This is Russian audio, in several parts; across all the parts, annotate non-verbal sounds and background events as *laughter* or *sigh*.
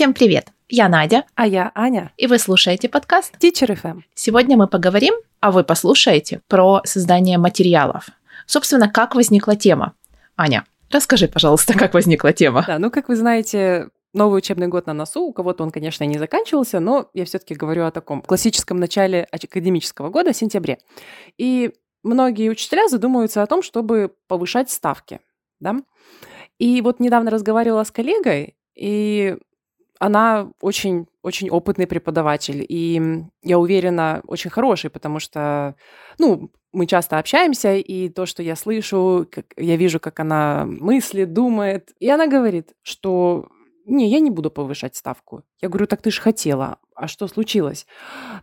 Всем привет! Я Надя. А я Аня. И вы слушаете подкаст Teacher FM. Сегодня мы поговорим, а вы послушаете, про создание материалов. Собственно, как возникла тема. Аня, расскажи, пожалуйста, как возникла тема. Да, ну, как вы знаете, Новый учебный год на носу, у кого-то он, конечно, не заканчивался, но я все-таки говорю о таком классическом начале академического года, сентябре. И многие учителя задумываются о том, чтобы повышать ставки. Да? И вот недавно разговаривала с коллегой, и она очень, очень опытный преподаватель, и я уверена, очень хороший, потому что, ну, мы часто общаемся, и то, что я слышу, как, я вижу, как она мыслит, думает, и она говорит, что не, я не буду повышать ставку. Я говорю, так ты же хотела. А что случилось?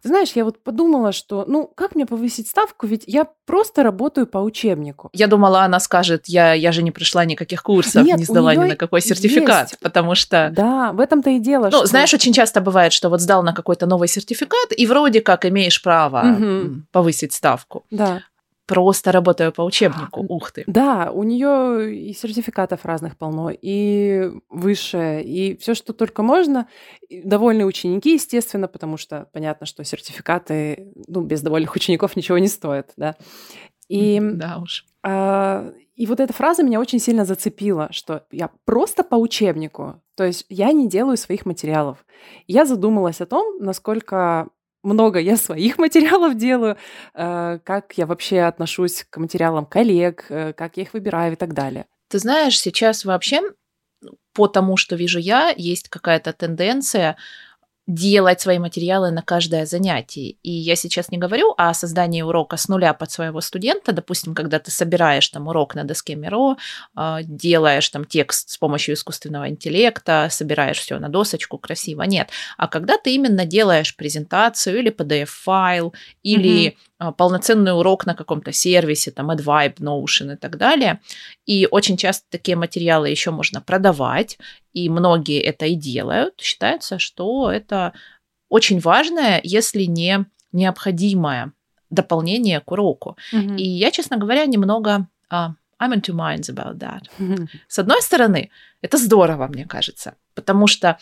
Ты знаешь, я вот подумала, что, ну, как мне повысить ставку? Ведь я просто работаю по учебнику. Я думала, она скажет, я, я же не пришла никаких курсов, Нет, не сдала ни на какой сертификат, есть. потому что... Да, в этом-то и дело. Ну, что... знаешь, очень часто бывает, что вот сдал на какой-то новый сертификат, и вроде как имеешь право угу. повысить ставку. Да просто работаю по учебнику. Ух ты. Да, у нее и сертификатов разных полно, и высшее, и все, что только можно. Довольные ученики, естественно, потому что понятно, что сертификаты, ну, без довольных учеников ничего не стоят, да. И, да уж. А, и вот эта фраза меня очень сильно зацепила, что я просто по учебнику, то есть я не делаю своих материалов. Я задумалась о том, насколько много я своих *laughs* материалов делаю, э, как я вообще отношусь к материалам коллег, э, как я их выбираю и так далее. Ты знаешь, сейчас вообще по тому, что вижу я, есть какая-то тенденция делать свои материалы на каждое занятие. И я сейчас не говорю о создании урока с нуля под своего студента, допустим, когда ты собираешь там урок на доске Миро, а, делаешь там текст с помощью искусственного интеллекта, собираешь все на досочку красиво. Нет. А когда ты именно делаешь презентацию или PDF-файл, или полноценный урок на каком-то сервисе, там AdVibe, Notion и так далее. И очень часто такие материалы еще можно продавать, и многие это и делают, считается, что это очень важное, если не необходимое дополнение к уроку. Mm-hmm. И я, честно говоря, немного uh, I'm in two minds about that. Mm-hmm. *laughs* С одной стороны, это здорово, мне кажется, потому что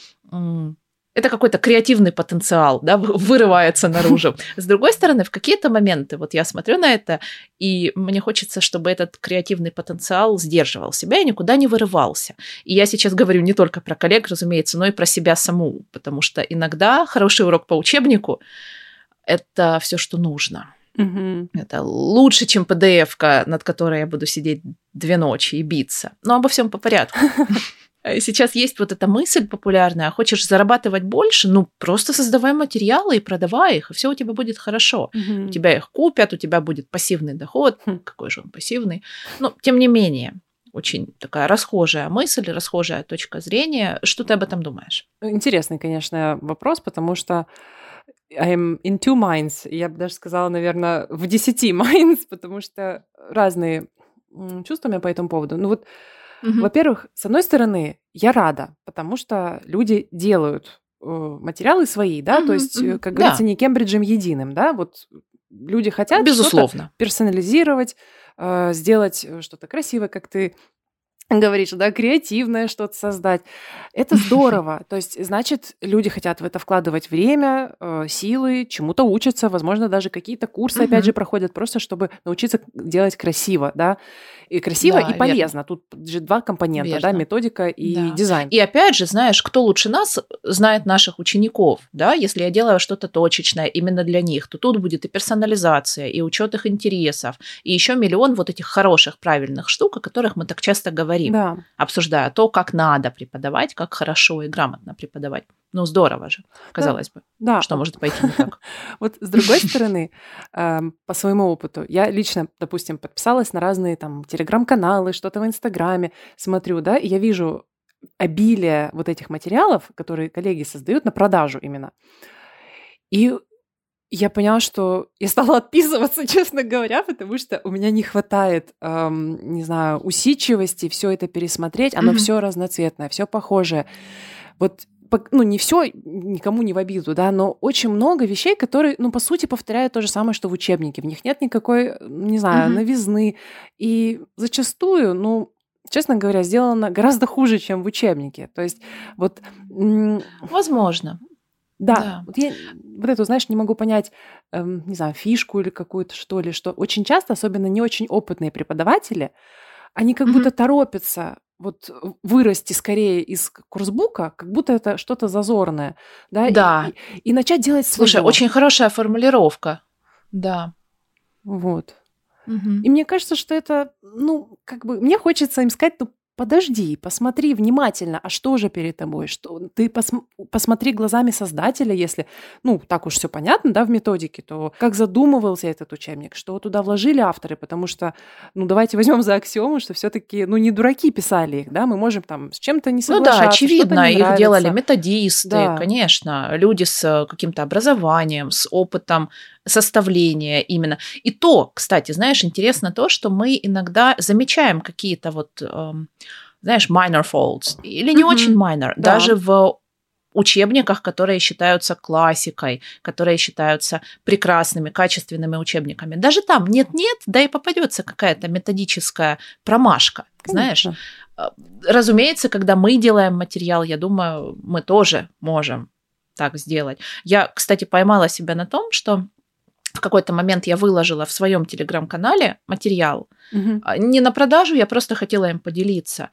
это какой-то креативный потенциал, да, вырывается наружу. С другой стороны, в какие-то моменты, вот я смотрю на это, и мне хочется, чтобы этот креативный потенциал сдерживал себя и никуда не вырывался. И я сейчас говорю не только про коллег, разумеется, но и про себя саму, потому что иногда хороший урок по учебнику – это все, что нужно. Угу. Это лучше, чем PDF, над которой я буду сидеть две ночи и биться. Но обо всем по порядку. *laughs* Э, сейчас есть вот эта мысль популярная, хочешь зарабатывать больше, ну просто создавай материалы и продавай их, и все у тебя будет хорошо. Угу. У тебя их купят, у тебя будет пассивный доход. Хм. Какой же он пассивный? Но тем не менее, очень такая расхожая мысль, расхожая точка зрения. Что ты об этом думаешь? Интересный, конечно, вопрос, потому что I'm in two minds. Я бы даже сказала, наверное, в десяти *laughs* minds, потому что разные чувства у меня по этому поводу. Ну вот Угу. Во-первых, с одной стороны, я рада, потому что люди делают э, материалы свои, да, угу, то есть, угу. как говорится, да. не Кембриджем единым, да, вот люди хотят Безусловно. персонализировать, э, сделать э, что-то красивое, как ты говоришь, да, креативное что-то создать. Это *laughs* здорово. То есть, значит, люди хотят в это вкладывать время, э, силы, чему-то учатся, возможно, даже какие-то курсы, опять же, проходят, просто чтобы научиться делать красиво, да. И красиво, да, и полезно. Верно. Тут же два компонента, верно. да, методика и да. дизайн. И опять же, знаешь, кто лучше нас знает наших учеников, да, если я делаю что-то точечное именно для них, то тут будет и персонализация, и учет их интересов, и еще миллион вот этих хороших, правильных штук, о которых мы так часто говорим говорим, да. обсуждая то, как надо преподавать, как хорошо и грамотно преподавать. Ну, здорово же, казалось да. бы. Да. Что может пойти не так? *laughs* Вот с другой стороны, эм, по своему опыту, я лично, допустим, подписалась на разные там телеграм-каналы, что-то в Инстаграме, смотрю, да, и я вижу обилие вот этих материалов, которые коллеги создают на продажу именно. И я поняла, что я стала *laughs* отписываться, честно говоря, потому что у меня не хватает, эм, не знаю, усидчивости все это пересмотреть. Оно mm-hmm. все разноцветное, все похожее. Вот ну, не все, никому не в обиду, да, но очень много вещей, которые, ну, по сути, повторяют то же самое, что в учебнике. В них нет никакой, не знаю, mm-hmm. новизны. И зачастую, ну, честно говоря, сделано гораздо хуже, чем в учебнике. То есть вот... Возможно. Да, да. Вот я вот эту, знаешь, не могу понять, эм, не знаю, фишку или какую-то, что ли, что очень часто, особенно не очень опытные преподаватели, они как mm-hmm. будто торопятся вот вырасти скорее из курсбука, как будто это что-то зазорное, да, да. И, и, и начать делать свое. Слушай, очень хорошая формулировка, да. Вот. Угу. И мне кажется, что это, ну, как бы, мне хочется им сказать, ну, подожди, посмотри внимательно, а что же перед тобой? Что ты пос, посмотри глазами создателя, если, ну, так уж все понятно, да, в методике, то как задумывался этот учебник, что туда вложили авторы, потому что, ну, давайте *laughs* возьмем за аксиому, что все-таки, ну, не дураки писали их, да, мы можем там с чем-то не соглашаться. Ну да, очевидно, их нравится. делали методисты, да. конечно, люди с э, каким-то образованием, с опытом составления именно. И то, кстати, знаешь, интересно то, что мы иногда замечаем какие-то вот, эм, знаешь, minor faults или не mm-hmm. очень minor, да. даже в учебниках, которые считаются классикой, которые считаются прекрасными, качественными учебниками. Даже там нет-нет, да и попадется какая-то методическая промашка, Конечно. знаешь. Э, разумеется, когда мы делаем материал, я думаю, мы тоже можем так сделать. Я, кстати, поймала себя на том, что в какой-то момент я выложила в своем телеграм-канале материал. Угу. Не на продажу, я просто хотела им поделиться.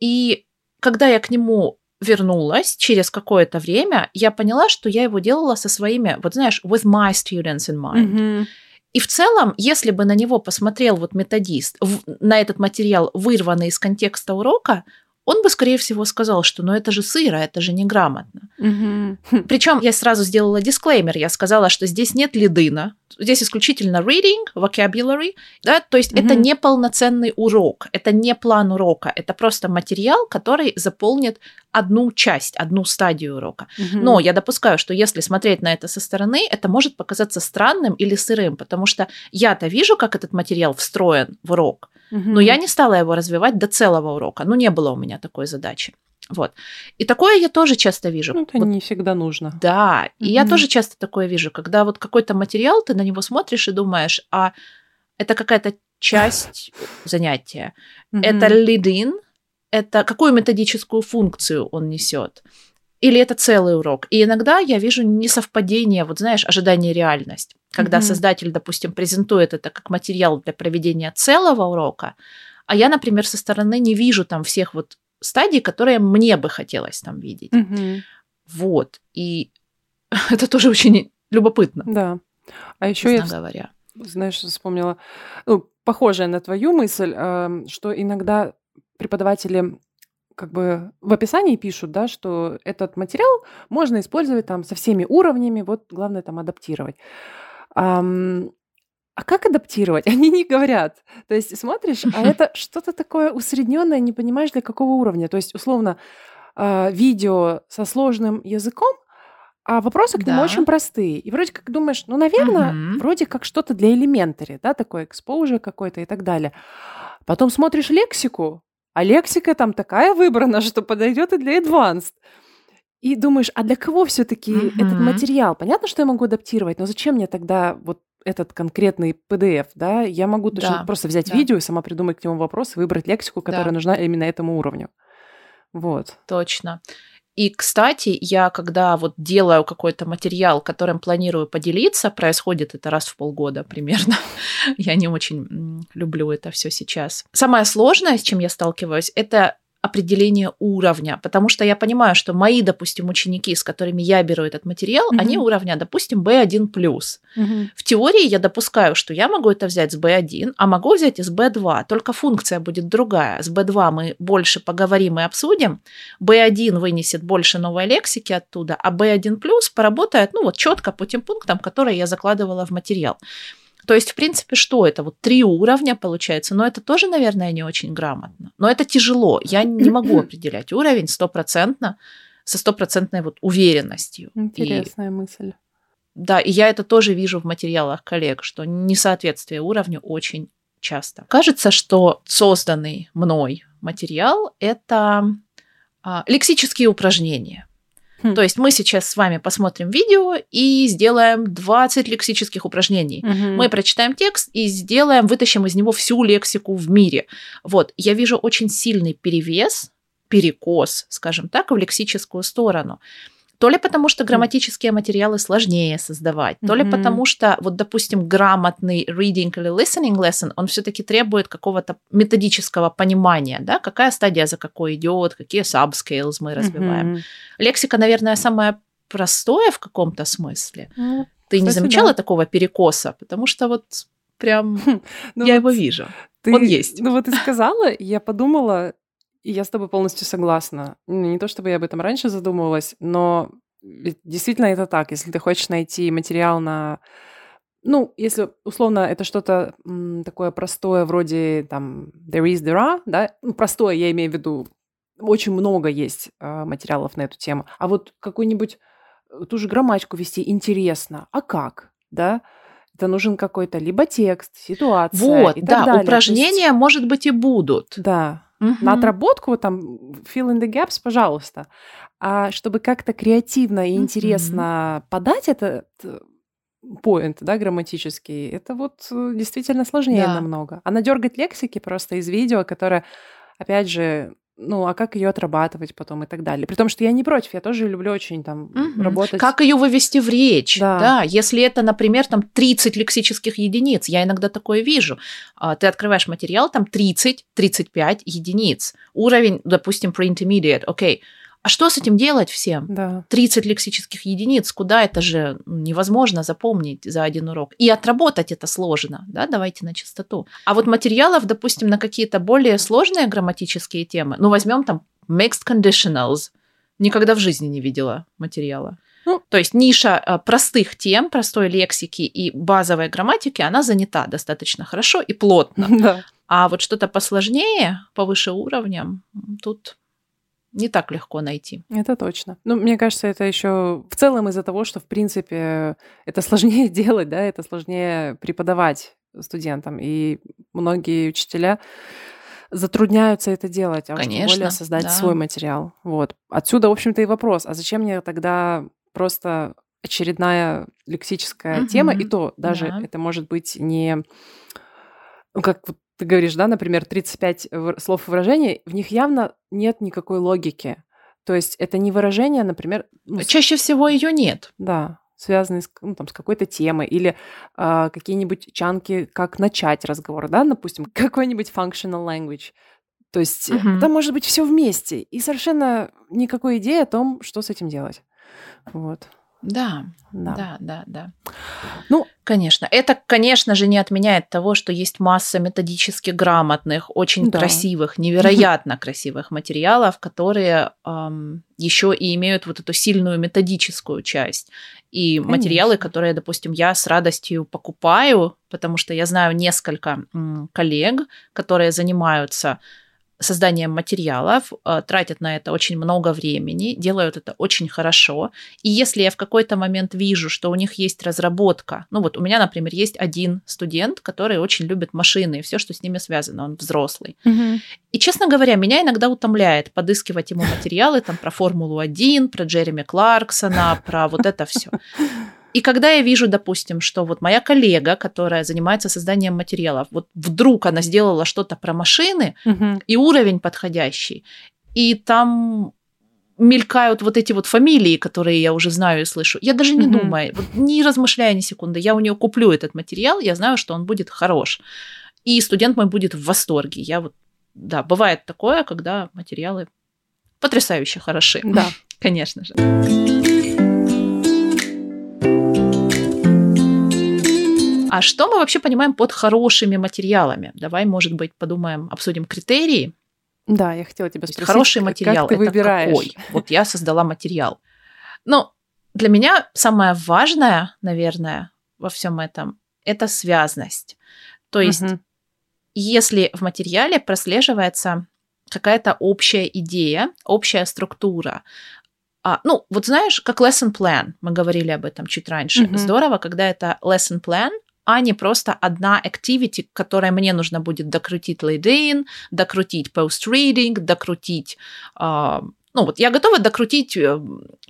И когда я к нему вернулась через какое-то время, я поняла, что я его делала со своими, вот знаешь, with my students in mind. Mm-hmm. И в целом, если бы на него посмотрел вот методист, в, на этот материал, вырванный из контекста урока, он бы, скорее всего, сказал, что ну это же сыро, это же неграмотно. Угу. Причем я сразу сделала дисклеймер, я сказала, что здесь нет лидына, здесь исключительно reading, vocabulary, да, то есть угу. это не полноценный урок, это не план урока, это просто материал, который заполнит одну часть, одну стадию урока. Угу. Но я допускаю, что если смотреть на это со стороны, это может показаться странным или сырым, потому что я-то вижу, как этот материал встроен в урок, Угу. Но я не стала его развивать до целого урока. Ну, не было у меня такой задачи. Вот. И такое я тоже часто вижу. Ну, это вот. не всегда нужно. Да, и я тоже часто такое вижу, когда вот какой-то материал, ты на него смотришь и думаешь, а это какая-то часть *laughs* занятия, это lead-in, это какую методическую функцию он несет, или это целый урок. И иногда я вижу несовпадение, вот знаешь, ожидание реальность. Когда mm-hmm. создатель, допустим, презентует это как материал для проведения целого урока, а я, например, со стороны не вижу там всех вот стадий, которые мне бы хотелось там видеть. Mm-hmm. Вот. И *laughs* это тоже очень любопытно. Да. А еще я, говоря. знаешь, вспомнила, ну, похожая на твою мысль, что иногда преподаватели как бы в описании пишут, да, что этот материал можно использовать там со всеми уровнями, вот главное там адаптировать. Ам, а как адаптировать? *laughs* Они не говорят. То есть смотришь, а это что-то такое усредненное, не понимаешь для какого уровня. То есть условно э, видео со сложным языком, а вопросы к нему очень простые. И вроде как думаешь, ну, наверное, угу. вроде как что-то для элементари, да, такой экспозже какой-то и так далее. Потом смотришь лексику, а лексика там такая выбрана, что подойдет и для advanced. И думаешь, а для кого все-таки mm-hmm. этот материал? Понятно, что я могу адаптировать, но зачем мне тогда вот этот конкретный PDF, да? Я могу точно да. просто взять да. видео и сама придумать к нему вопрос и выбрать лексику, которая да. нужна именно этому уровню. Вот. Точно. И, кстати, я когда вот делаю какой-то материал, которым планирую поделиться, происходит это раз в полгода примерно. *laughs* я не очень люблю это все сейчас. Самое сложное, с чем я сталкиваюсь, это определение уровня, потому что я понимаю, что мои, допустим, ученики, с которыми я беру этот материал, mm-hmm. они уровня, допустим, B1+. Mm-hmm. В теории я допускаю, что я могу это взять с B1, а могу взять из B2, только функция будет другая. С B2 мы больше поговорим и обсудим, B1 вынесет больше новой лексики оттуда, а B1+, поработает, ну вот, четко по тем пунктам, которые я закладывала в материал. То есть, в принципе, что это? Вот три уровня получается, но это тоже, наверное, не очень грамотно. Но это тяжело. Я не могу *clears throat* определять уровень стопроцентно, со стопроцентной вот уверенностью. Интересная и, мысль. Да, и я это тоже вижу в материалах коллег, что несоответствие уровню очень часто. Кажется, что созданный мной материал – это а, лексические упражнения. Хм. То есть мы сейчас с вами посмотрим видео и сделаем 20 лексических упражнений. Угу. Мы прочитаем текст и сделаем, вытащим из него всю лексику в мире. Вот, я вижу очень сильный перевес, перекос, скажем так, в лексическую сторону. То ли потому, что грамматические материалы сложнее создавать, то ли mm-hmm. потому, что, вот, допустим, грамотный reading или listening lesson, он все-таки требует какого-то методического понимания, да, какая стадия за какой идет, какие subscales мы развиваем. Mm-hmm. Лексика, наверное, самая простое в каком-то смысле. Mm-hmm. Ты Кстати, не замечала да. такого перекоса? Потому что вот прям *laughs* ну я вот его вижу. Ты, Он есть. Ну вот ты сказала, я подумала, я с тобой полностью согласна. Ну, не то чтобы я об этом раньше задумывалась, но действительно это так. Если ты хочешь найти материал на... Ну, если условно это что-то м, такое простое, вроде там there is, there are, да, ну, простое, я имею в виду, очень много есть э, материалов на эту тему. А вот какую-нибудь э, ту же грамматику вести интересно. А как, да? Это нужен какой-то либо текст, ситуация. Вот, и да, так далее. упражнения, есть... может быть, и будут. Да, Угу. На отработку там fill in the gaps, пожалуйста. А чтобы как-то креативно и интересно угу. подать этот point, да, грамматический, это вот э, действительно сложнее да. намного. А надергать лексики просто из видео, которое, опять же, ну, а как ее отрабатывать потом и так далее. При том, что я не против, я тоже люблю очень там угу. работать. Как ее вывести в речь, да. да. Если это, например, там 30 лексических единиц, я иногда такое вижу. А, ты открываешь материал, там 30-35 единиц. Уровень, допустим, pre-intermediate, окей. Okay а что с этим делать всем? Да. 30 лексических единиц, куда это же невозможно запомнить за один урок. И отработать это сложно, да, давайте на чистоту. А вот материалов, допустим, на какие-то более сложные грамматические темы, ну, возьмем там mixed conditionals, никогда в жизни не видела материала. Ну, То есть ниша а, простых тем, простой лексики и базовой грамматики, она занята достаточно хорошо и плотно. *laughs* Да. А вот что-то посложнее, повыше уровнем, тут не так легко найти. Это точно. Ну, мне кажется, это еще в целом из-за того, что, в принципе, это сложнее *laughs* делать, да, это сложнее преподавать студентам. И многие учителя затрудняются это делать, а Конечно, уж тем более создать да. свой материал. Вот. Отсюда, в общем-то, и вопрос. А зачем мне тогда просто очередная лексическая угу. тема? И то даже да. это может быть не ну, как ты говоришь, да, например, 35 слов выражений, в них явно нет никакой логики. То есть это не выражение, например... Ну, Чаще всего ее нет. Да, связанные с, ну, там, с какой-то темой, или э, какие-нибудь чанки, как начать разговор, да, допустим, *laughs* какой-нибудь functional language. То есть uh-huh. там может быть все вместе, и совершенно никакой идеи о том, что с этим делать. Вот. Да, да, да, да, да. Ну, конечно. Это, конечно же, не отменяет того, что есть масса методически грамотных, очень да. красивых, *laughs* невероятно красивых материалов, которые эм, еще и имеют вот эту сильную методическую часть. И конечно. материалы, которые, допустим, я с радостью покупаю, потому что я знаю несколько коллег, которые занимаются созданием материалов, э, тратят на это очень много времени, делают это очень хорошо. И если я в какой-то момент вижу, что у них есть разработка, ну вот у меня, например, есть один студент, который очень любит машины и все, что с ними связано, он взрослый. Угу. И, честно говоря, меня иногда утомляет подыскивать ему материалы там про Формулу-1, про Джереми Кларксона, про вот это все. И когда я вижу, допустим, что вот моя коллега, которая занимается созданием материалов, вот вдруг она сделала что-то про машины угу. и уровень подходящий, и там мелькают вот эти вот фамилии, которые я уже знаю и слышу. Я даже не угу. думаю, вот, не размышляя ни секунды, я у нее куплю этот материал, я знаю, что он будет хорош. И студент мой будет в восторге. Я вот, да, бывает такое, когда материалы потрясающе хороши. Да. *laughs* Конечно же. А что мы вообще понимаем под хорошими материалами? Давай, может быть, подумаем, обсудим критерии. Да, я хотела тебя спросить. Хороший материал как ты это выбираешь? какой? Вот я создала материал. Ну, для меня самое важное, наверное, во всем этом это связность. То есть, угу. если в материале прослеживается какая-то общая идея, общая структура, а, ну, вот знаешь, как lesson plan, мы говорили об этом чуть раньше. Mm-hmm. Здорово, когда это lesson plan, а не просто одна activity, которой мне нужно будет докрутить lead-in, докрутить post-reading, докрутить, э, ну, ну вот я готова докрутить э,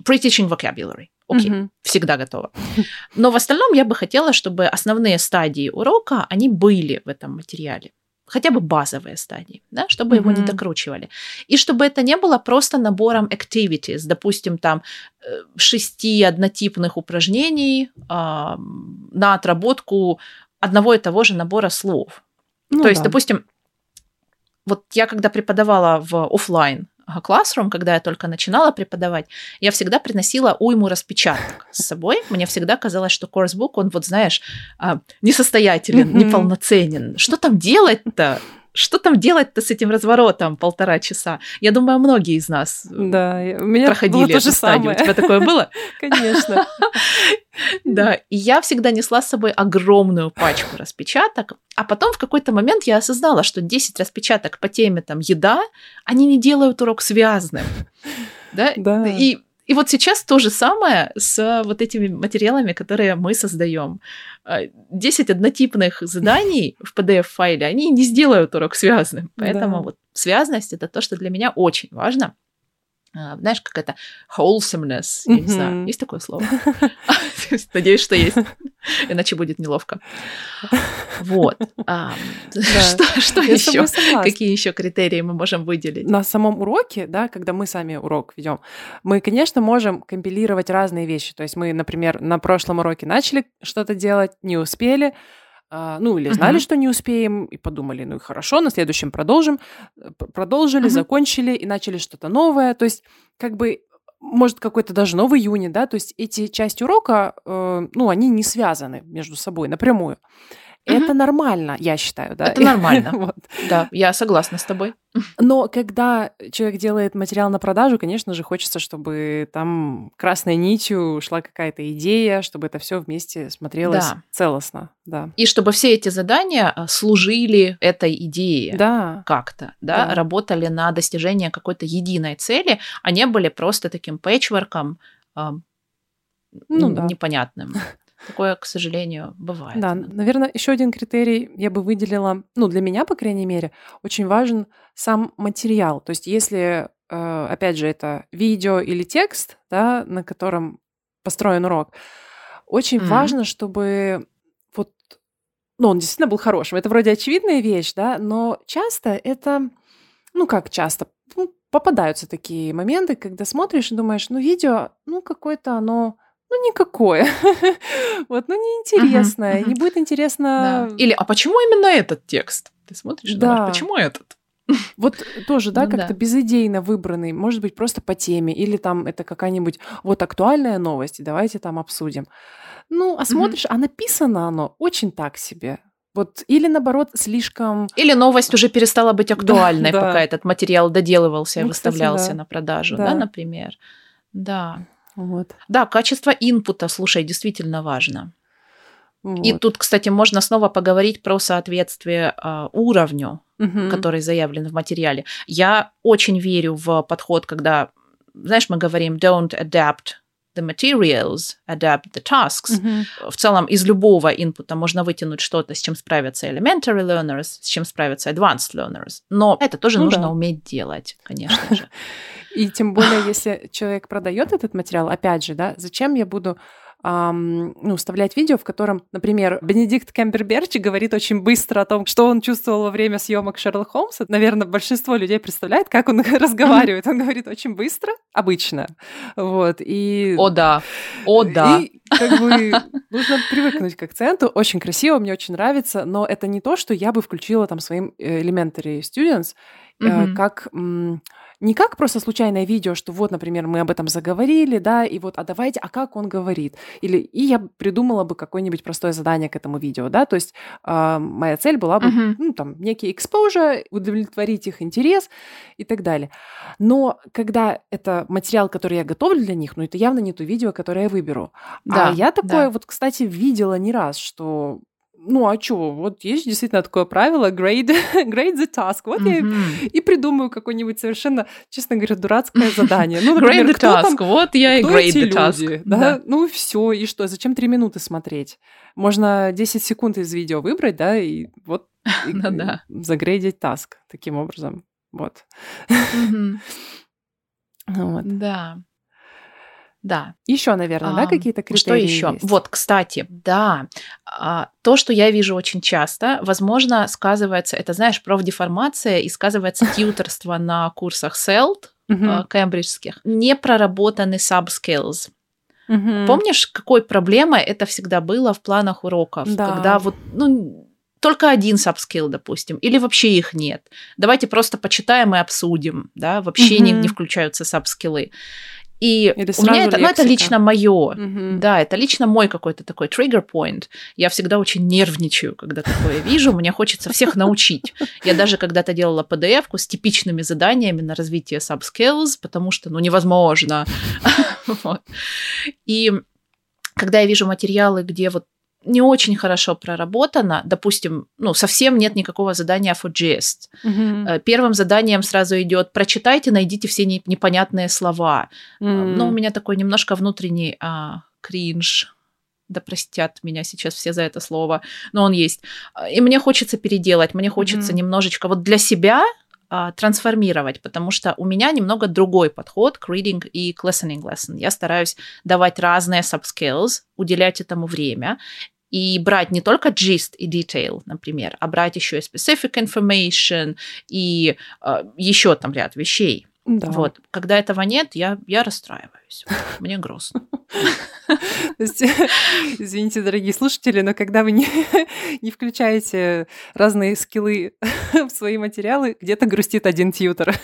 pre-teaching vocabulary. Окей, okay, mm-hmm. всегда готова. Но в остальном я бы хотела, чтобы основные стадии урока, они были в этом материале хотя бы базовые стадии, да, чтобы mm-hmm. его не докручивали. И чтобы это не было просто набором activities, допустим, там э, шести однотипных упражнений э, на отработку одного и того же набора слов. Ну, То да. есть, допустим, вот я когда преподавала в офлайн Classroom, когда я только начинала преподавать, я всегда приносила уйму распечаток с собой. Мне всегда казалось, что курсбук, он вот, знаешь, а, несостоятелен, неполноценен. Что там делать-то? Что там делать-то с этим разворотом полтора часа? Я думаю, многие из нас да, у меня проходили было эту стадию. Самое. У тебя такое было? *laughs* Конечно. *laughs* Да, и я всегда несла с собой огромную пачку распечаток, а потом в какой-то момент я осознала, что 10 распечаток по теме там еда, они не делают урок связанным. Да? да. И и вот сейчас то же самое с вот этими материалами, которые мы создаем. 10 однотипных *laughs* заданий в PDF-файле, они не сделают урок связанным. Поэтому да. вот связанность это то, что для меня очень важно. А, знаешь, как это wholesomeness, я не знаю, есть такое слово? *laughs* *laughs* Надеюсь, что есть, иначе будет неловко. Вот. *laughs* Что еще? Какие еще критерии мы можем выделить? На самом уроке, да, когда мы сами урок ведем, мы, конечно, можем компилировать разные вещи. То есть мы, например, на прошлом уроке начали что-то делать, не успели, а, ну или знали, uh-huh. что не успеем, и подумали, ну и хорошо, на следующем продолжим. Э, продолжили, uh-huh. закончили и начали что-то новое. То есть как бы может, какой-то даже новый июне, да, то есть эти части урока, э, ну, они не связаны между собой напрямую. Это нормально, я считаю, да. Это нормально. *laughs* вот. Да, я согласна с тобой. Но когда человек делает материал на продажу, конечно же, хочется, чтобы там красной нитью шла какая-то идея, чтобы это все вместе смотрелось да. целостно. Да. И чтобы все эти задания а, служили этой идее да. как-то, да? да, работали на достижение какой-то единой цели, а не были просто таким пэтчворком, ну, да. непонятным. *laughs* Такое, к сожалению, бывает. Да, наверное, еще один критерий я бы выделила, ну, для меня, по крайней мере, очень важен сам материал. То есть, если, э, опять же, это видео или текст, да, на котором построен урок, очень mm-hmm. важно, чтобы вот, ну, он действительно был хорошим. Это вроде очевидная вещь, да, но часто это, ну, как часто, ну, попадаются такие моменты, когда смотришь и думаешь, ну, видео, ну, какое-то оно ну, никакое. *laughs* вот, ну, неинтересное. Не будет интересно... Или, а почему именно этот текст? Ты смотришь думаешь, почему этот? *laughs* Вот тоже, да, ну, как-то да. безыдейно выбранный, может быть, просто по теме, или там это какая-нибудь вот актуальная новость, давайте там обсудим. Ну, а смотришь, mm-hmm. а написано оно очень так себе. Вот, или наоборот, слишком... Или новость уже перестала быть *laughs* актуальной, да, пока да. этот материал доделывался и ну, выставлялся кстати, да. на продажу, да. да, например. Да. Вот. Да, качество инпута, слушай, действительно важно. Вот. И тут, кстати, можно снова поговорить про соответствие э, уровню, угу. который заявлен в материале. Я очень верю в подход, когда, знаешь, мы говорим don't adapt the materials, adapt the tasks. Mm-hmm. В целом из любого input а можно вытянуть что-то, с чем справятся elementary learners, с чем справятся advanced learners. Но это тоже ну, нужно да. уметь делать, конечно же. *laughs* И тем более, если человек продает этот материал, опять же, да, зачем я буду эм, ну, вставлять видео, в котором, например, Бенедикт Камбербэтч говорит очень быстро о том, что он чувствовал во время съемок Шерлок Холмса. Наверное, большинство людей представляет, как он *laughs* разговаривает. Он говорит очень быстро, обычно. Вот, и... О, да. О, да. И как бы нужно привыкнуть к акценту. Очень красиво, мне очень нравится, но это не то, что я бы включила там своим э, elementary students, mm-hmm. как не как просто случайное видео, что вот, например, мы об этом заговорили, да, и вот, а давайте, а как он говорит? Или и я придумала бы какое-нибудь простое задание к этому видео, да, то есть э, моя цель была бы, uh-huh. ну, там, некий exposure, удовлетворить их интерес и так далее. Но когда это материал, который я готовлю для них, ну, это явно не то видео, которое я выберу. Да, а я такое да. вот, кстати, видела не раз, что ну а что, вот есть действительно такое правило grade, *laughs* grade the task. Вот mm-hmm. я и придумаю какое-нибудь совершенно, честно говоря, дурацкое *laughs* задание. Ну, например, grade the task, там, вот я и grade the task. Люди, да? да? Ну все, и что, зачем три минуты смотреть? Можно 10 секунд из видео выбрать, да, и вот *laughs* и, ну, да. загрейдить таск таким образом. Вот. Вот. Да. Да. Еще, наверное, да, А, какие-то критерии Что еще? есть? Вот, кстати, да, а, то, что я вижу очень часто, возможно, сказывается, это, знаешь, профдеформация и сказывается *laughs* тьюторство на курсах Мгм. а, кембриджских. Не проработаны subskills. Помнишь, какой проблемой это всегда было в планах уроков? Да. Когда вот, ну, только один subskill, допустим, или вообще их нет. Давайте просто почитаем и обсудим, да, вообще не, включаются subskillы. И Или у меня это, ну, это лично мое. Мгм. Да, это лично мой какой-то такой trigger point. Я всегда очень нервничаю, когда такое вижу. Мне хочется всех научить. Я даже когда-то делала PDF-ку с типичными заданиями на развитие subskills, потому что, ну, невозможно. *laughs* И когда я вижу материалы, где вот не очень хорошо проработано, допустим, ну, совсем нет никакого задания for gist. Мгм. Э, Первым заданием сразу идет прочитайте, найдите все не- непонятные слова. М. Ну, у меня такой немножко внутренний а, кринж. Да простят меня сейчас все за это слово, но он есть. А, И мне хочется переделать, мне хочется Мгм. немножечко вот для себя а, трансформировать, потому что у меня немного другой подход к reading и к listening lesson. Я стараюсь давать разные subskills, уделять этому время и брать не только gist и detail, например, а брать еще и specific information и еще там ряд вещей. Да. Вот. Когда этого нет, я, я расстраиваюсь. *laughs* Мне грустно. *laughs* Извините, дорогие слушатели, но когда вы не, *laughs* включаете разные скиллы в свои материалы, где-то грустит один тьютер.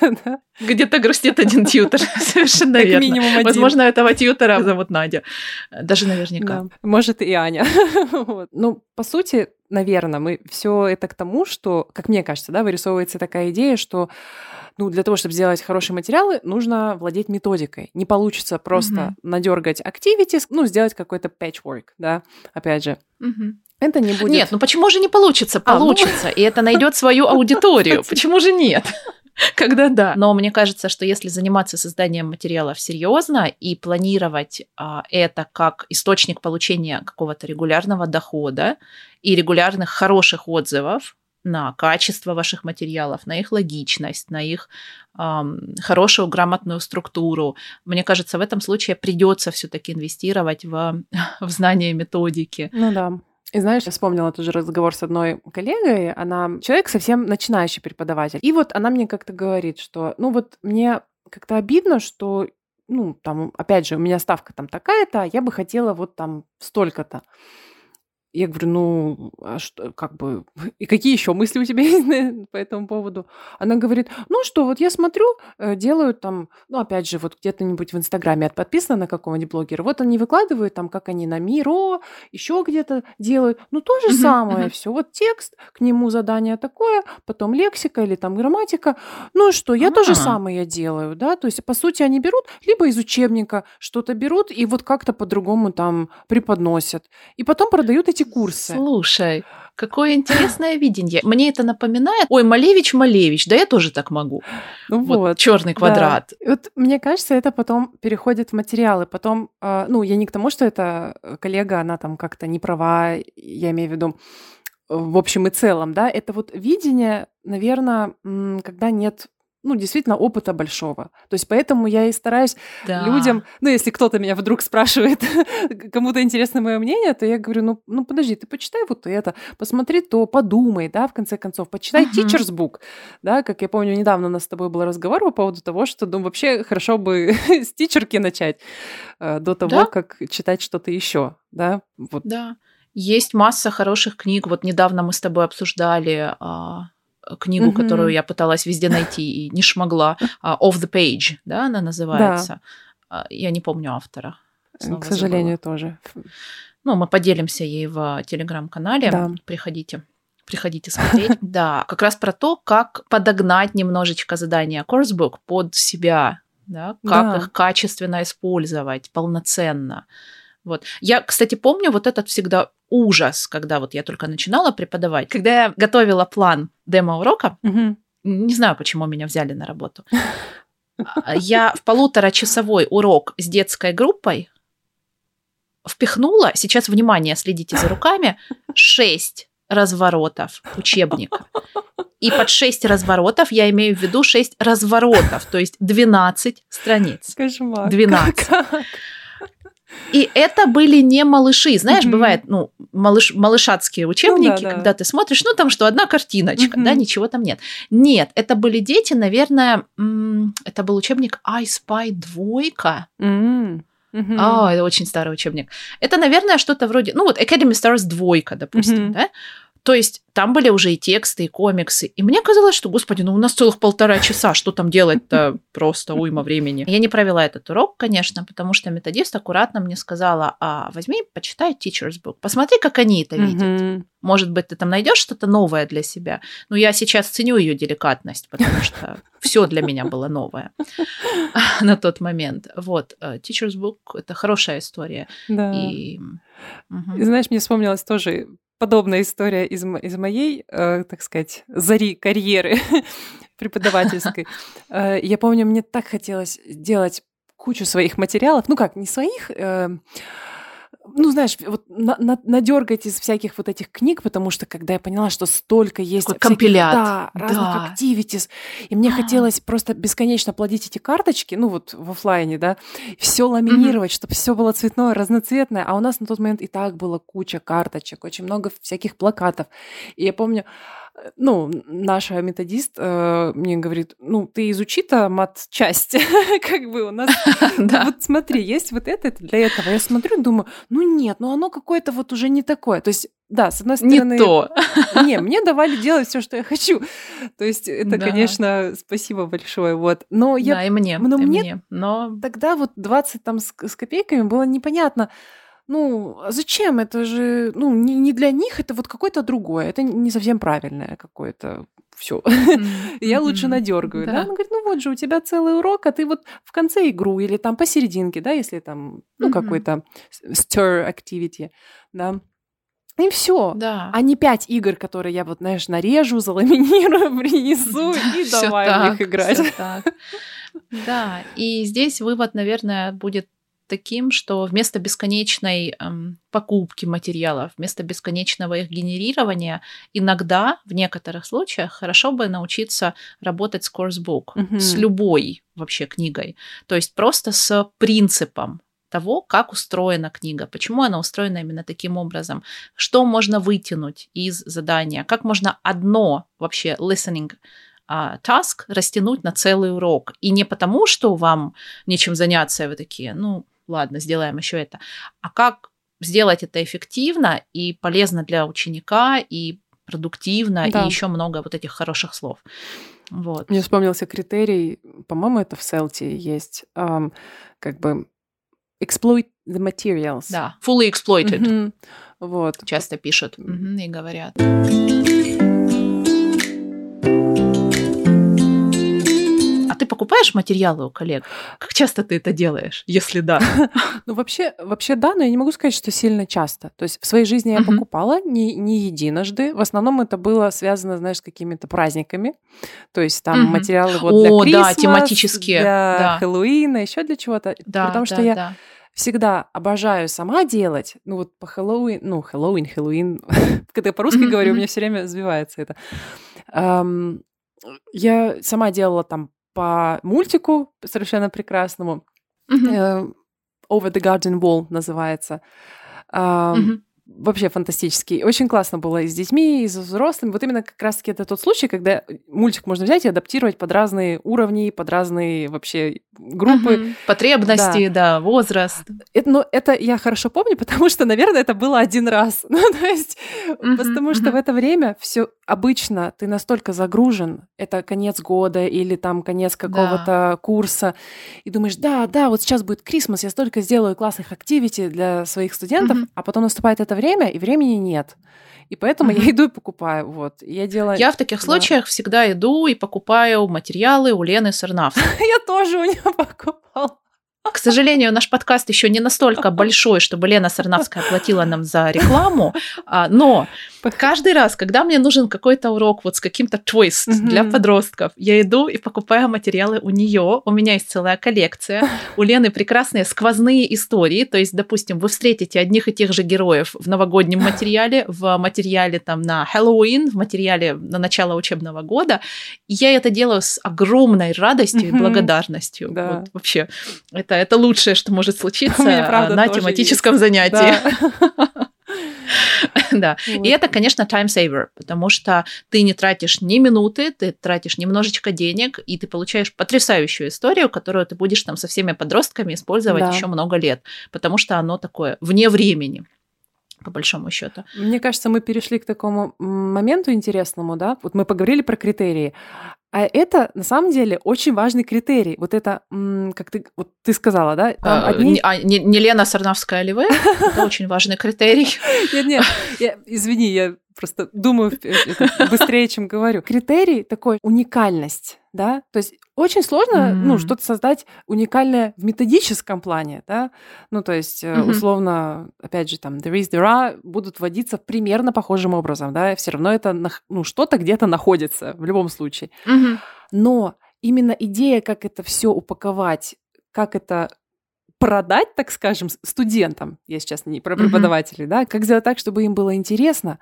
Где-то грустит один тьютер. Совершенно верно. минимум один. Возможно, этого тьютера зовут Надя. Даже наверняка. Может, и Аня. Ну, по сути, наверное, мы все это к тому, что, как мне кажется, да, вырисовывается такая идея, что ну, для того, чтобы сделать хорошие материалы, нужно владеть методикой. Не получится просто Мгм. надергать activities, ну, сделать какой-то patchwork, да, опять же. Мгм. Это не будет... Нет, ну почему же не получится? А, ну- Получится. И это найдет свою аудиторию. Почему же нет? *laughs* Когда да. Но мне кажется, что если заниматься созданием материалов серьезно и планировать а, это как источник получения какого-то регулярного дохода и регулярных хороших отзывов на качество ваших материалов, на их логичность, на их ам, хорошую грамотную структуру. Мне кажется, в этом случае придется все-таки инвестировать в, *laughs* в знание методики. Ну да. И знаешь, я вспомнила тоже разговор с одной коллегой. Она человек совсем начинающий преподаватель. И вот она мне как-то говорит, что, ну вот мне как-то обидно, что, ну там, опять же, у меня ставка там такая-то, а я бы хотела вот там столько-то. Я говорю, ну, а что, как бы, *laughs* и какие еще мысли у тебя есть на- по этому поводу? Она говорит, ну что, вот я смотрю, э, делают там, ну, опять же, вот где-то-нибудь в Инстаграме от подписано на какого-нибудь блогера, вот они выкладывают там, как они на Миро, еще где-то делают, ну, то же самое все, вот текст, к нему задание такое, потом лексика или там грамматика, ну, что, я то же А. самое делаю, да, то есть, по сути, они берут, либо из учебника что-то берут и вот как-то по-другому там преподносят, и потом продают эти курсы. Слушай, какое интересное видение. Мне это напоминает, ой, Малевич, Малевич, да я тоже так могу. Ну Вот, вот. черный Да. квадрат. И Вот мне кажется, это потом переходит в материалы. Потом, а, ну, я не к тому, что эта э, коллега, она там как-то не права, я имею в виду в общем и целом, да, это вот видение, наверное, когда нет ну, действительно, опыта большого. То есть поэтому я и стараюсь Да. людям, ну, если кто-то меня вдруг спрашивает, *laughs* кому-то интересно мое мнение, то я говорю, ну, ну, подожди, ты почитай вот это, посмотри то, подумай, да, в конце концов, почитай Мгм. teacher's book, да, как я помню, недавно у нас с тобой был разговор по поводу того, что, ну, вообще хорошо бы *laughs* с тичерки начать э, до того, Да. как читать что-то еще, да, вот. Да. Есть масса хороших книг. Вот недавно мы с тобой обсуждали а, книгу, Мгм. которую я пыталась везде найти и не шмогла. А, Off the Page, да, она называется. А, Я не помню автора. Снова к сожалению, забыла. тоже. Ну, мы поделимся ей в телеграм-канале. Да. Приходите. Приходите смотреть. *laughs* Да, как раз про то, как подогнать немножечко задания Coursebook под себя, да, как Да. их качественно использовать, полноценно. Вот. Я, кстати, помню вот этот всегда ужас, когда вот я только начинала преподавать. Когда я готовила план демо-урока, не знаю, почему меня взяли на работу, а, я в полуторачасовой урок с детской группой впихнула, сейчас, внимание, следите за руками, шесть разворотов учебника. И под 6 разворотов я имею в виду 6 разворотов, то есть 12 страниц. Кошмар. 12. Как? И это были не малыши. Знаешь, бывает, ну, малыш, малышатские учебники, да. когда ты смотришь, ну, там что, одна картиночка, да, ничего там нет. Нет, это были дети, наверное, это был учебник I Spy двойка. М, мгм. А, это очень старый учебник. Это, наверное, что-то вроде, ну, вот Academy Stars двойка, допустим, да? То есть там были уже и тексты, и комиксы. И мне казалось, что, господи, ну у нас целых полтора часа, что там делать-то *laughs* просто уйма времени. Я не провела этот урок, конечно, потому что методист аккуратно мне сказала, а возьми, почитай Teacher's Book, посмотри, как они это видят. Может быть, ты там найдешь что-то новое для себя. Но я сейчас ценю ее деликатность, потому что *laughs* все для меня было новое *laughs* на тот момент. Вот, э, Teacher's Book — это хорошая история. Да. И... мгм. И знаешь, мне вспомнилась тоже подобная история из, из моей, э, так сказать, зари карьеры *laughs* преподавательской. Э, я помню, мне так хотелось делать кучу своих материалов, ну как, не своих, э, ну, знаешь, вот на, на- надергать из всяких вот этих книг, потому что когда я поняла, что столько есть Такой всяких, компилят. да, разных Да. активитис, и мне А. хотелось просто бесконечно плодить эти карточки, ну вот в оффлайне, да, все ламинировать, чтобы все было цветное, разноцветное, а у нас на тот момент и так было куча карточек, очень много всяких плакатов. И я помню, ну, наша методист э, мне говорит, ну, ты изучи-то мат-часть, *laughs* как бы у нас *laughs* вот смотри, есть вот это, это для этого. Я смотрю, думаю, ну нет, ну оно какое-то вот уже не такое. То есть, да, с одной Не стороны, то. *laughs* не, мне давали делать все, что я хочу. То есть, это, Да. конечно, спасибо большое. Вот. Но я Да, и мне, и мне- мне. Но тогда вот 20 там с, с копейками было непонятно. Ну, а зачем? Это же, ну, не, не для них, это вот какое-то другое. Это не совсем правильное какое-то все. *laughs* Я лучше надергаю, да. Да. Она говорит, ну вот же у тебя целый урок, а ты вот в конце игру или там посерединке, да, если там, ну, какой-то stir activity, да. И все. Да. А не пять игр, которые я вот, знаешь, нарежу, *laughs* заламинирую, принесу и давай в так, них играть. Да, и здесь вывод, наверное, будет таким, что вместо бесконечной эм, покупки материалов, вместо бесконечного их генерирования, иногда, в некоторых случаях, хорошо бы научиться работать с course Мгм. с любой вообще книгой. То есть просто с принципом того, как устроена книга, почему она устроена именно таким образом, что можно вытянуть из задания, как можно одно вообще listening а, task растянуть на целый урок. И не потому, что вам нечем заняться, и вы такие, ну, ладно, сделаем еще это, а как сделать это эффективно и полезно для ученика, и продуктивно, Да. и еще много вот этих хороших слов. Вот. Мне вспомнился критерий, по-моему, это в Селте есть, ам, как бы exploit the materials. Да, fully exploited. Мгм. Вот. Часто пишут мгм, и говорят. Ты покупаешь материалы у коллег? Как часто ты это делаешь, если да? *laughs* Ну, вообще, вообще да, но я не могу сказать, что сильно часто. То есть в своей жизни я покупала не, не единожды. В основном это было связано, знаешь, с какими-то праздниками. То есть там материалы вот для О, да, Крисмас, тематические, для. Хэллоуина, еще для чего-то. Да, Потому что я да. всегда обожаю сама делать. Ну вот по Хэллоуин, ну Хэллоуин, Хэллоуин. *laughs* Когда я по-русски говорю, у меня все время сбивается это. Я сама делала там по мультику совершенно прекрасному. Э, Over the Garden Wall называется. Мгм. Вообще фантастический. Очень классно было и с детьми, и с взрослыми. Вот именно как раз-таки это тот случай, когда мультик можно взять и адаптировать под разные уровни, под разные вообще группы. Мгм. Потребности, да, возраст. Это, ну, это я хорошо помню, *laughs* потому что, наверное, это было один раз. *laughs* Ну, то есть, Мгм, потому что мгм. в это время все обычно ты настолько загружен, это конец года или там конец какого-то курса, и думаешь, да, да, вот сейчас будет Крисмас, я столько сделаю классных активити для своих студентов, Мгм. а потом наступает это время, и времени нет. И поэтому Мгм. я иду и покупаю. Вот. И Я делаю... Я в таких да. случаях всегда иду и покупаю материалы у Лены Сарнавской. *laughs* Я тоже у нее покупала. К сожалению, наш подкаст еще не настолько большой, чтобы Лена Сарнавская платила нам за рекламу, а, но Каждый раз, когда мне нужен какой-то урок вот с каким-то твист mm-hmm. для подростков, я иду и покупаю материалы у нее. У меня есть целая коллекция. У Лены прекрасные сквозные истории. То есть, допустим, вы встретите одних и тех же героев в новогоднем материале, в материале там на Хэллоуин, в материале на начало учебного года. И я это делаю с огромной радостью mm-hmm. и благодарностью. Да. Вот, вообще, это, это лучшее, что может случиться *laughs* на тематическом есть. занятии. Да. *laughs* Да. И это, конечно, time saver, потому что ты не тратишь ни минуты, ты тратишь немножечко денег, и ты получаешь потрясающую историю, которую ты будешь там со всеми подростками использовать да. еще много лет, потому что оно такое вне времени по большому счету. Мне кажется, мы перешли к такому моменту интересному, да. Вот мы поговорили про критерии, а это на самом деле очень важный критерий. Вот это, как ты, вот ты сказала, да? А, одни... а, не, не Лена Сарнавская ли вы? Это *laughs* очень важный критерий. Нет, нет, извини, я просто думаю быстрее, чем говорю. Критерий такой уникальность, да, то есть очень сложно, mm-hmm. ну, что-то создать уникальное в методическом плане, да, ну, то есть mm-hmm. условно, опять же, там, there is, there are будут вводиться примерно похожим образом, да, все равно это, ну, что-то где-то находится в любом случае. Mm-hmm. Но именно идея, как это все упаковать, как это продать, так скажем, студентам, я сейчас не про преподавателей, да, как сделать так, чтобы им было интересно,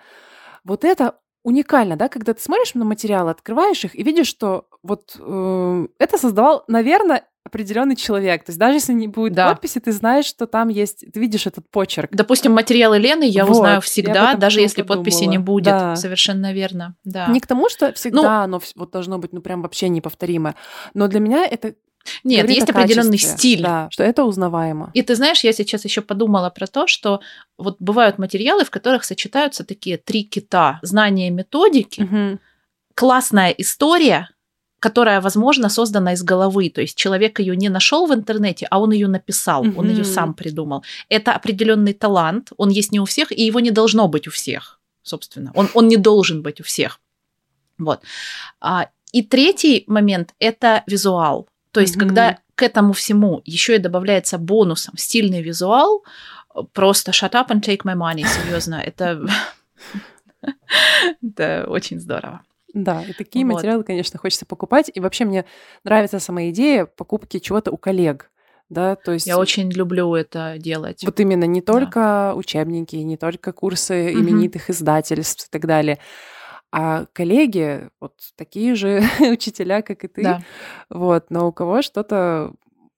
вот это уникально, да, когда ты смотришь на материалы, открываешь их и видишь, что вот э, это создавал, наверное, определенный человек. То есть даже если не будет да. подписи, ты знаешь, что там есть, ты видишь этот почерк. Допустим, материалы Лены я вот, узнаю всегда, даже если подписи не будет. Да. Совершенно верно. Да. Не к тому, что всегда ну, оно вот должно быть, ну прям вообще неповторимо. Но для меня это нет, есть определенный стиль. Да, что это узнаваемо. И ты знаешь, я сейчас еще подумала про то, что вот бывают материалы, в которых сочетаются такие три кита: знание методики, угу. классная история, которая, возможно, создана из головы. То есть человек ее не нашел в интернете, а он ее написал, угу. он ее сам придумал. Это определенный талант, он есть не у всех, и его не должно быть у всех, собственно. Он, он не должен быть у всех. Вот. А, и третий момент это визуал. То есть, mm-hmm. когда к этому всему еще и добавляется бонусом стильный визуал, просто shut up and take my money, серьезно, это, *laughs* это очень здорово. Да, и такие вот. материалы, конечно, хочется покупать. И вообще мне нравится сама идея покупки чего-то у коллег. Да, то есть... Я очень люблю это делать. Вот именно не только да. учебники, не только курсы именитых угу. издательств и так далее, а коллеги вот такие же *laughs* учителя, как и ты. Да. Вот, но у кого что-то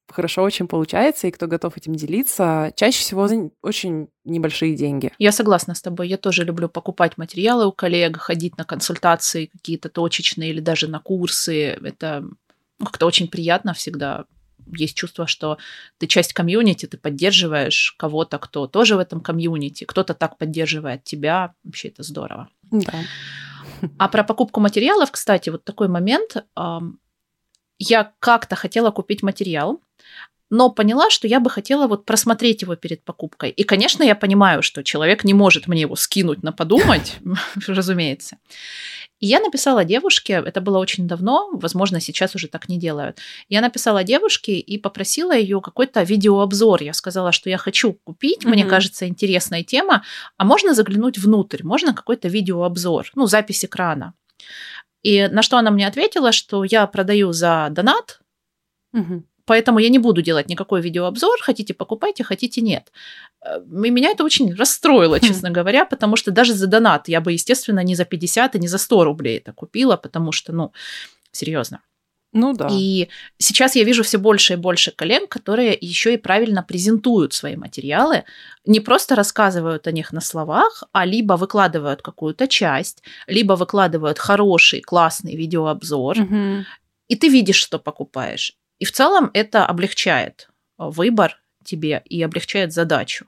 хорошо очень получается, и кто готов этим делиться, чаще всего за очень небольшие деньги. Я согласна с тобой. Я тоже люблю покупать материалы у коллег, ходить на консультации какие-то точечные или даже на курсы. Это ну, как-то очень приятно всегда. Есть чувство, что ты часть комьюнити, ты поддерживаешь кого-то, кто тоже в этом комьюнити, кто-то так поддерживает тебя. Вообще это здорово. Да. А про покупку материалов, кстати, вот такой момент. Я как-то хотела купить материал, но поняла, что я бы хотела вот просмотреть его перед покупкой. И, конечно, я понимаю, что человек не может мне его скинуть на подумать, *laughs* разумеется. И я написала девушке, это было очень давно, возможно, сейчас уже так не делают. Я написала девушке и попросила ее какой-то видеообзор. Я сказала, что я хочу купить, mm-hmm. мне кажется, интересная тема, а можно заглянуть внутрь, можно какой-то видеообзор, ну, запись экрана. И на что она мне ответила, что я продаю за донат, mm-hmm. Поэтому я не буду делать никакой видеообзор. Хотите, покупайте, хотите, нет. Э, и меня это очень расстроило, хм. честно говоря, потому что даже за донат я бы, естественно, не за 50 и не за 100 рублей это купила, потому что, ну, серьезно. Ну да. И сейчас я вижу все больше и больше коллег, которые еще и правильно презентуют свои материалы, не просто рассказывают о них на словах, а либо выкладывают какую-то часть, либо выкладывают хороший, классный видеообзор, угу. и ты видишь, что покупаешь. И в целом это облегчает э, выбор тебе и облегчает задачу.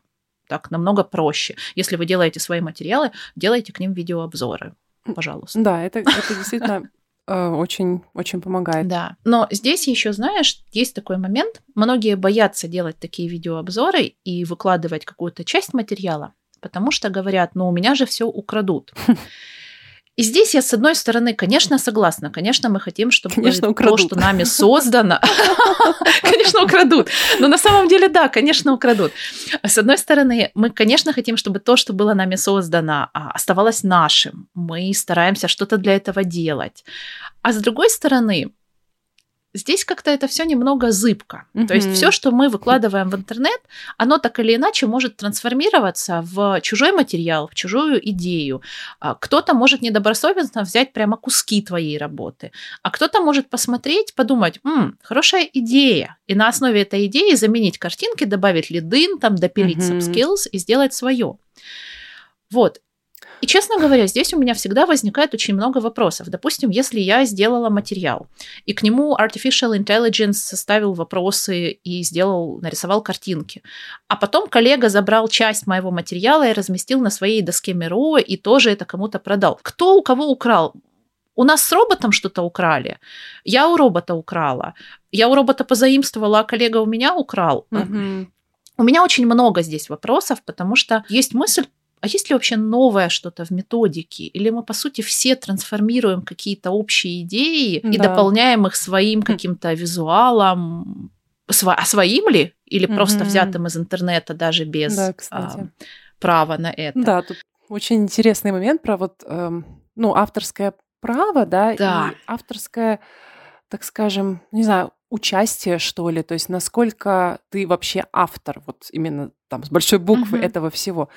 Так намного проще. Если вы делаете свои материалы, делайте к ним видеообзоры, пожалуйста. Да, это, это действительно *laughs* очень, очень помогает. Да. Но здесь еще, знаешь, есть такой момент. Многие боятся делать такие видеообзоры и выкладывать какую-то часть материала, потому что говорят, ну, у меня же все украдут. *laughs* И здесь я, с одной стороны, конечно, согласна. Конечно, мы хотим, чтобы Конечно, то, что нами создано... *laughs* Конечно, украдут. Но на самом деле, да, конечно, украдут. С одной стороны, мы, конечно, хотим, чтобы то, что было нами создано, а, оставалось нашим. Мы стараемся что-то для этого делать. А с другой стороны, здесь как-то это все немного зыбко. То есть все, что мы выкладываем в интернет, оно так или иначе может трансформироваться в чужой материал, в чужую идею. А, Кто-то может недобросовестно взять прямо куски твоей работы, а кто-то может посмотреть, подумать, «М, хорошая идея, и на основе этой идеи заменить картинки, добавить лидын, там, допилить Мгм. subskills и сделать свое. Вот. И, честно говоря, здесь у меня всегда возникает очень много вопросов. Допустим, если я сделала материал, и к нему Artificial Intelligence составил вопросы и сделал, нарисовал картинки, а потом коллега забрал часть моего материала и разместил на своей доске Миро и тоже это кому-то продал. Кто у кого украл? У нас с роботом что-то украли. Я у робота украла. Я у робота позаимствовала, а коллега у меня украл. Мгм. У меня очень много здесь вопросов, потому что есть мысль, а есть ли вообще новое что-то в методике? Или мы, по сути, все трансформируем какие-то общие идеи и Да. дополняем их своим каким-то визуалом? Сво- А своим ли? Или просто Мгм. взятым из интернета даже без Да, а, права на это? Да, тут очень интересный момент про вот, эм, ну, авторское право, да, Да. и авторское, так скажем, не знаю, участие, что ли, то есть насколько ты вообще автор, вот именно там с большой буквы Мгм. этого всего.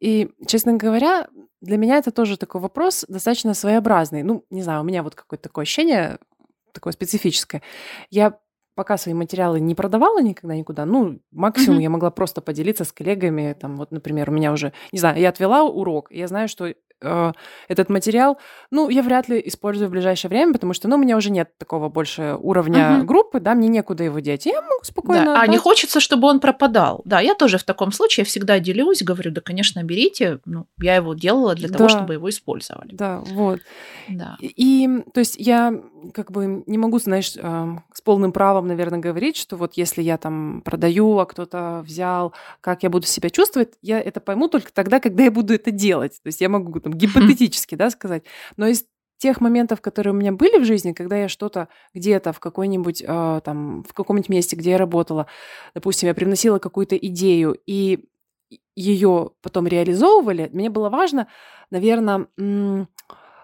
И, честно говоря, для меня это тоже такой вопрос достаточно своеобразный. Ну, не знаю, у меня вот какое-то такое ощущение, такое специфическое. Я пока свои материалы не продавала никогда никуда, ну, максимум Мгм. я могла просто поделиться с коллегами, там, вот, например, у меня уже, не знаю, я отвела урок, я знаю, что э, этот материал, ну, я вряд ли использую в ближайшее время, потому что, ну, у меня уже нет такого больше уровня Мгм. группы, да, мне некуда его деть. Я могу спокойно Да, А не хочется, чтобы он пропадал. Да, я тоже в таком случае всегда делюсь, говорю, да, конечно, берите. Ну, я его делала для того, Да. чтобы его использовали. Да, вот. Да. И, то есть я как бы не могу, знаешь, эм, с полным правом, наверное, говорить, что вот если я там продаю, а кто-то взял, как я буду себя чувствовать, я это пойму только тогда, когда я буду это делать. То есть я могу там гипотетически, да, сказать. Но из тех моментов, которые у меня были в жизни, когда я что-то где-то в какой-нибудь э, там в каком-нибудь месте, где я работала, допустим, я привносила какую-то идею и ее потом реализовывали, мне было важно, наверное,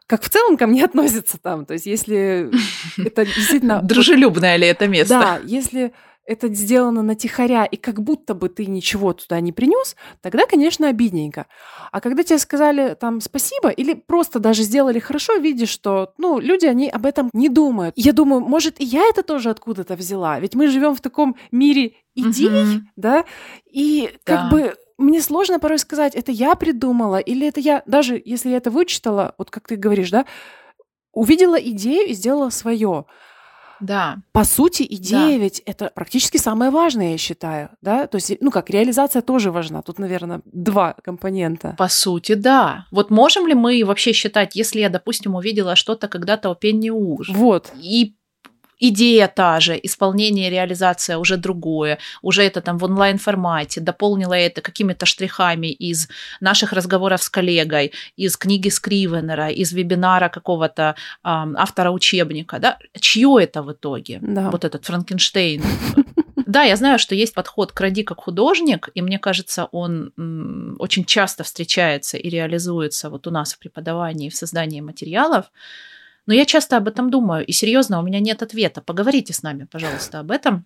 как в целом ко мне *laughs* относятся там. То есть если это действительно... Дружелюбное ли это место? Да, если это сделано на тихоря, и как будто бы ты ничего туда не принес, тогда, конечно, обидненько. А когда тебе сказали там спасибо, или просто даже сделали хорошо, видишь, что, ну, люди, они об этом не думают. Я думаю, может, и я это тоже откуда-то взяла, ведь мы живем в таком мире идей, Мгм. да, и как Да. бы мне сложно порой сказать, это я придумала, или это я, даже если я это вычитала, вот как ты говоришь, да, увидела идею и сделала свое. Да. По сути, идея Да. ведь это практически самое важное, я считаю, да, то есть, ну как, реализация тоже важна, тут, наверное, два компонента. По сути, да. Вот можем ли мы вообще считать, если я, допустим, увидела что-то когда-то у Пенни Уж, Вот, и идея та же, исполнение, реализация уже другое, уже это там в онлайн-формате, дополнила это какими-то штрихами из наших разговоров с коллегой, из книги Скривенера, из вебинара какого-то ам, автора учебника, да, чье это в итоге? да. Вот этот Франкенштейн. *laughs* Да, я знаю, что есть подход «кради как художник», и мне кажется, он м, очень часто встречается и реализуется вот у нас в преподавании, в создании материалов. Но я часто об этом думаю, и серьезно, у меня нет ответа. Поговорите с нами, пожалуйста, об этом.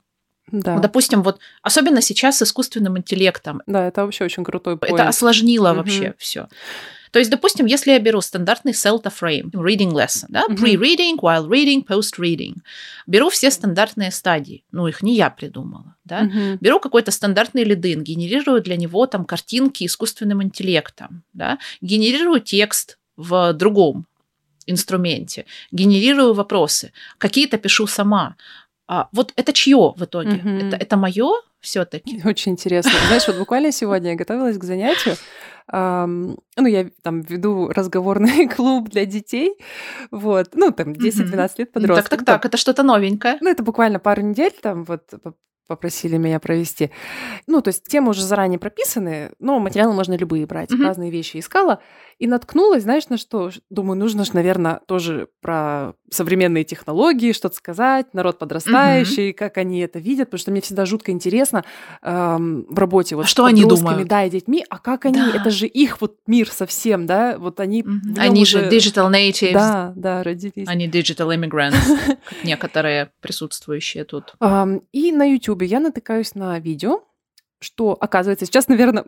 да. Допустим, вот особенно сейчас с искусственным интеллектом. Да, это вообще очень крутой Это поинт. осложнило Мгм. вообще все. То есть, допустим, если я беру стандартный CELTA frame, reading lesson, да, pre-reading, while reading, post-reading, беру все стандартные стадии, ну, их не я придумала, да, Мгм. беру какой-то стандартный лидын, генерирую для него там картинки искусственным интеллектом, да, генерирую текст в другом инструменте, генерирую вопросы, какие-то пишу сама. А вот это чье в итоге? Мгм. Это, это мое все-таки? *laughs* Очень интересно. Знаешь, вот буквально сегодня я готовилась к занятию. ам, ну, я там веду разговорный *laughs* клуб для детей. Вот. Ну, там 10-12 лет Ну, подростков. Так, так, так, это что-то новенькое. Ну, это буквально пару недель, там вот попросили меня провести. Ну, то есть темы уже заранее прописаны, но материалы можно любые брать. Мгм. Разные вещи искала. И наткнулась, знаешь, на что? Думаю, нужно же, наверное, тоже про современные технологии что-то сказать, народ подрастающий, как они это видят, потому что мне всегда жутко интересно эм, в работе вот А что с они думают? да, и детьми, а как они, Да. это же их вот мир совсем, да, вот они нём Они же уже- digital natives, Да, да, родились. они digital immigrants, некоторые присутствующие тут. И на YouTube я натыкаюсь на видео, что, оказывается, сейчас, наверное,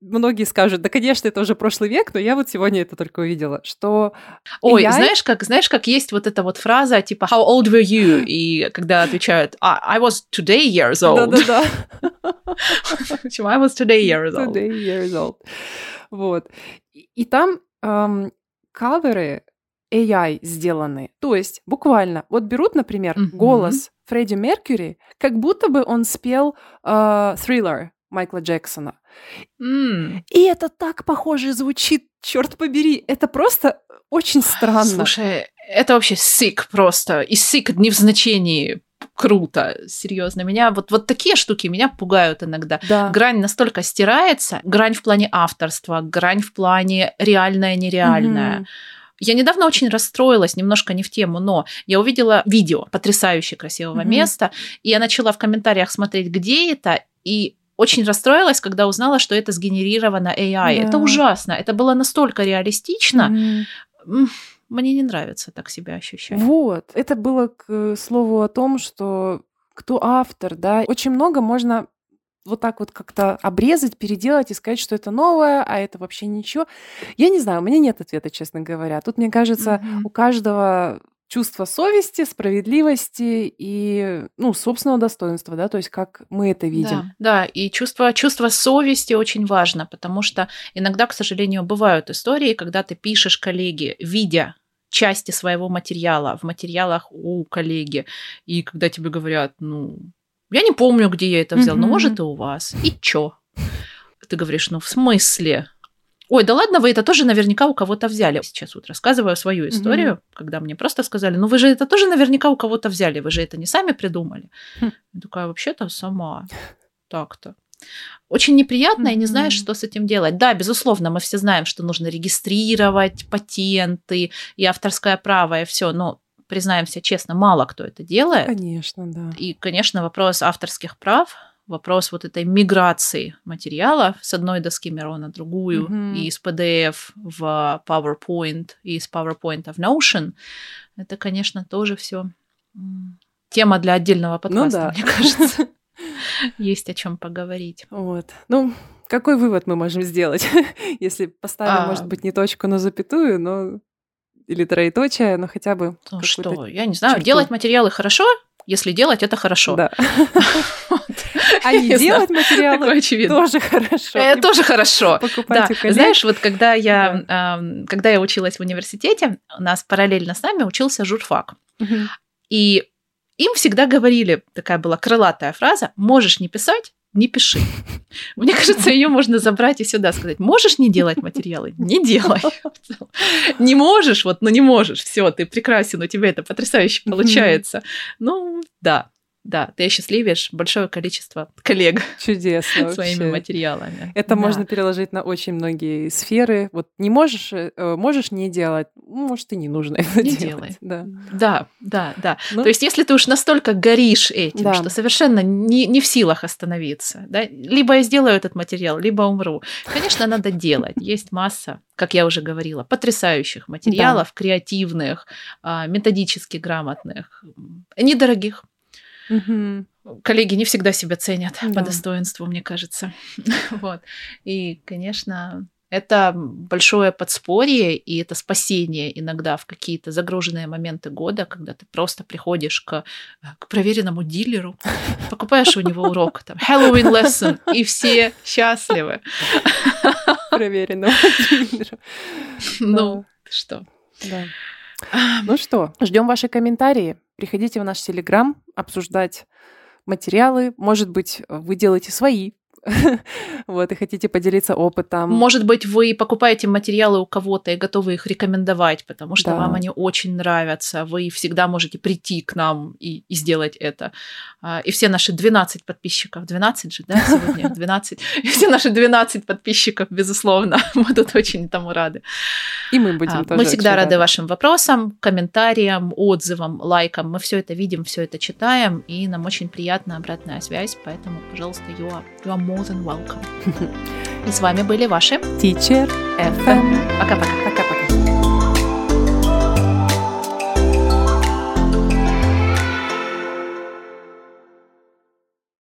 многие скажут, да, конечно, это уже прошлый век, но я вот сегодня это только увидела, что Ой, AI знаешь, как, знаешь, как есть вот эта вот фраза типа «How old were you?» И когда отвечают «I I was today years old». Да-да-да. *laughs* I was today years old? Today years old. Вот. И, и там ам, каверы AI сделаны. То есть буквально, вот берут, например, голос Фредди Меркьюри, как будто бы он спел э, Thriller Майкла Джексона. М, И это так похоже звучит, черт побери. Это просто очень странно. Слушай, это вообще sick просто. И sick не в значении круто, серьезно. Меня вот, вот такие штуки меня пугают иногда. да. Грань настолько стирается, грань в плане авторства, грань в плане реальное-нереальное. Мгм. Я недавно очень расстроилась, немножко не в тему, но я увидела видео потрясающе красивого Мгм. места, и я начала в комментариях смотреть, где это, и очень расстроилась, когда узнала, что это сгенерировано AI. Да. Это ужасно. Это было настолько реалистично. М, Мне не нравится так себя ощущать. Вот. Это было к слову о том, что кто автор, да. Очень много можно вот так вот как-то обрезать, переделать и сказать, что это новое, а это вообще ничего. Я не знаю, у меня нет ответа, честно говоря. Тут, мне кажется, Мгм. у каждого чувство совести, справедливости и, ну, собственного достоинства, да, то есть как мы это видим. Да, да, и чувство, чувство совести очень важно, потому что иногда, к сожалению, бывают истории, когда ты пишешь коллеге, видя части своего материала в материалах у коллеги, и когда тебе говорят, ну, я не помню, где я это взял, но Мгм. может и у вас. И чё? Ты говоришь, ну, в смысле? Ой, да ладно, вы это тоже наверняка у кого-то взяли. Сейчас вот рассказываю свою историю, когда мне просто сказали, ну вы же это тоже наверняка у кого-то взяли, вы же это не сами придумали. Хм. Я такая, вообще-то сама. Так-то. Очень неприятно, и не знаешь, что с этим делать. Да, безусловно, мы все знаем, что нужно регистрировать патенты и авторское право, и все, но признаемся честно, мало кто это делает. Конечно, да. И, конечно, вопрос авторских прав, вопрос вот этой миграции материалов с одной доски Миро на другую, Мгм. и из PDF в PowerPoint, и из PowerPoint в Notion, это, конечно, тоже все тема для отдельного Ну подкаста, да. мне кажется. *laughs* Есть о чем поговорить. Вот. Ну, какой вывод мы можем сделать? *laughs* Если поставим, А. может быть, не точку, но запятую, но или троеточие, но хотя бы Ну что, я не знаю, черту. делать материалы хорошо, если делать это хорошо. Да. *laughs* А не делать материалы тоже хорошо. Это тоже хорошо. Да, знаешь, вот когда я, когда я училась в университете, у нас параллельно с нами учился журфак. И им всегда говорили, такая была крылатая фраза, можешь не писать, не пиши. Мне кажется, ее можно забрать и сюда сказать. Можешь не делать материалы? Не делай. *laughs* Не можешь, вот, ну не можешь, все, ты прекрасен, у тебя это потрясающе получается. Ну, да, да, ты осчастливишь большое количество коллег Чудесно *laughs* своими вообще. материалами. Это Да. можно переложить на очень многие сферы. Вот не можешь, э, можешь не делать, может, и не нужно это Не делать. делай. Да. Да, да, да. Ну, То есть, если ты уж настолько горишь этим, Да. что совершенно не, не в силах остановиться, да, либо я сделаю этот материал, либо умру. Конечно, надо делать. Есть масса, как я уже говорила, потрясающих материалов, креативных, а, методически грамотных, недорогих. Коллеги не всегда себя ценят Да. по достоинству, мне кажется. *laughs* вот. И, конечно, это большое подспорье, и это спасение иногда в какие-то загруженные моменты года, когда ты просто приходишь к, к проверенному дилеру, покупаешь у него урок, там, Halloween lesson, и все счастливы. *laughs* Проверенного дилера. Ну, ты что? Да. Ну что, ждем ваши комментарии. Приходите в наш Телеграм обсуждать материалы. Может быть, вы делаете свои *laughs* вот, и хотите поделиться опытом. Может быть, вы покупаете материалы у кого-то и готовы их рекомендовать, потому что да. вам они очень нравятся. Вы всегда можете прийти к нам и, и сделать это. А, и все наши 12 подписчиков, 12 же, да, *laughs* сегодня 12, и все наши 12 подписчиков, безусловно, *laughs* будут очень тому рады. И мы будем а, тоже Мы всегда рады вашим вопросам, комментариям, отзывам, лайкам. Мы все это видим, все это читаем, и нам очень приятна обратная связь, поэтому, пожалуйста, you are more than welcome. И с вами были ваши Teacher FM. Пока-пока.